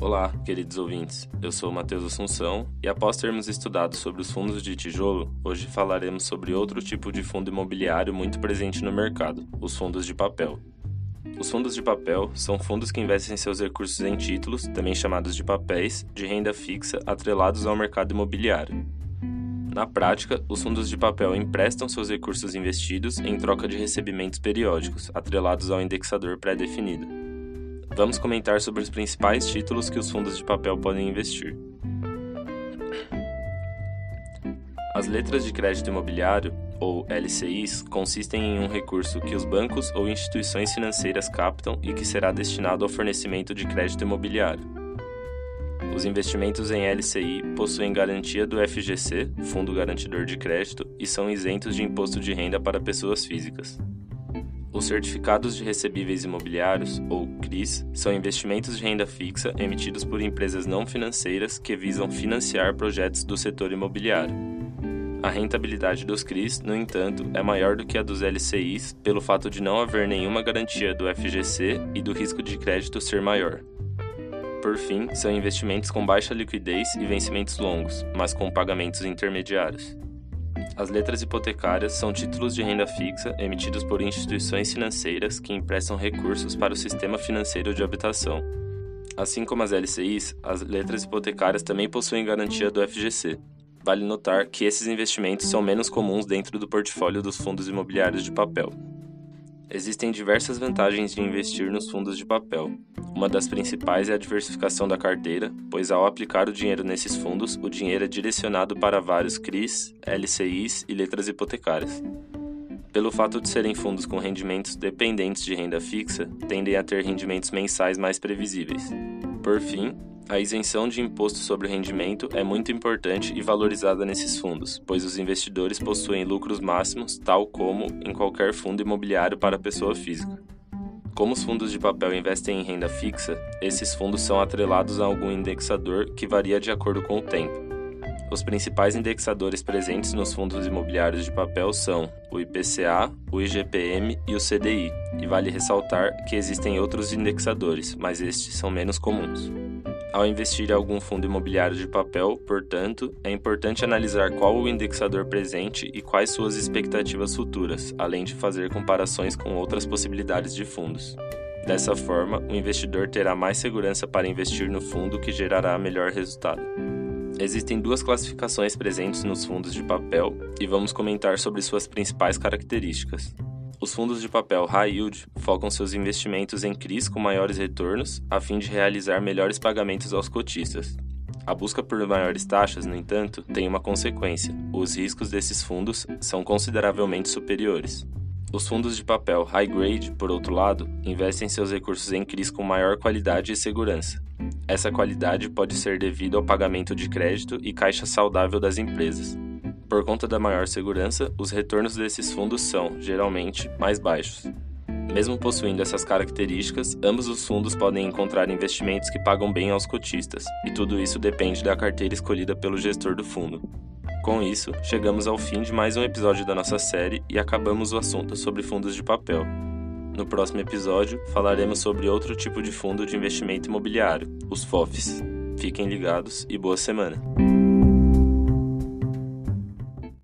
Olá, queridos ouvintes. Eu sou Matheus Assunção e após termos estudado sobre os fundos de tijolo, hoje falaremos sobre outro tipo de fundo imobiliário muito presente no mercado, os fundos de papel. Os fundos de papel são fundos que investem seus recursos em títulos, também chamados de papéis, de renda fixa atrelados ao mercado imobiliário. Na prática, os fundos de papel emprestam seus recursos investidos em troca de recebimentos periódicos, atrelados ao indexador pré-definido. Vamos comentar sobre os principais títulos que os fundos de papel podem investir. As letras de crédito imobiliário, ou LCIs, consistem em um recurso que os bancos ou instituições financeiras captam e que será destinado ao fornecimento de crédito imobiliário. Os investimentos em LCI possuem garantia do FGC, Fundo Garantidor de Crédito, e são isentos de imposto de renda para pessoas físicas. Os certificados de recebíveis imobiliários, ou CRIs, são investimentos de renda fixa emitidos por empresas não financeiras que visam financiar projetos do setor imobiliário. A rentabilidade dos CRIs, no entanto, é maior do que a dos LCIs pelo fato de não haver nenhuma garantia do FGC e do risco de crédito ser maior. Por fim, são investimentos com baixa liquidez e vencimentos longos, mas com pagamentos intermediários. As letras hipotecárias são títulos de renda fixa emitidos por instituições financeiras que emprestam recursos para o sistema financeiro de habitação. Assim como as LCIs, as letras hipotecárias também possuem garantia do FGC. Vale notar que esses investimentos são menos comuns dentro do portfólio dos fundos imobiliários de papel. Existem diversas vantagens de investir nos fundos de papel. Uma das principais é a diversificação da carteira, pois ao aplicar o dinheiro nesses fundos, o dinheiro é direcionado para vários CRIs, LCIs e letras hipotecárias. Pelo fato de serem fundos com rendimentos dependentes de renda fixa, tendem a ter rendimentos mensais mais previsíveis. Por fim, a isenção de imposto sobre o rendimento é muito importante e valorizada nesses fundos, pois os investidores possuem lucros máximos, tal como em qualquer fundo imobiliário para pessoa física. Como os fundos de papel investem em renda fixa, esses fundos são atrelados a algum indexador que varia de acordo com o tempo. Os principais indexadores presentes nos fundos imobiliários de papel são o IPCA, o IGPM e o CDI, e vale ressaltar que existem outros indexadores, mas estes são menos comuns. Ao investir em algum fundo imobiliário de papel, portanto, é importante analisar qual o indexador presente e quais suas expectativas futuras, além de fazer comparações com outras possibilidades de fundos. Dessa forma, o investidor terá mais segurança para investir no fundo que gerará melhor resultado. Existem duas classificações presentes nos fundos de papel e vamos comentar sobre suas principais características. Os fundos de papel high yield focam seus investimentos em CRIs com maiores retornos, a fim de realizar melhores pagamentos aos cotistas. A busca por maiores taxas, no entanto, tem uma consequência: os riscos desses fundos são consideravelmente superiores. Os fundos de papel high grade, por outro lado, investem seus recursos em CRIs com maior qualidade e segurança. Essa qualidade pode ser devido ao pagamento de crédito e caixa saudável das empresas. Por conta da maior segurança, os retornos desses fundos são, geralmente, mais baixos. Mesmo possuindo essas características, ambos os fundos podem encontrar investimentos que pagam bem aos cotistas, e tudo isso depende da carteira escolhida pelo gestor do fundo. Com isso, chegamos ao fim de mais um episódio da nossa série e acabamos o assunto sobre fundos de papel. No próximo episódio, falaremos sobre outro tipo de fundo de investimento imobiliário, os FOFs. Fiquem ligados e boa semana!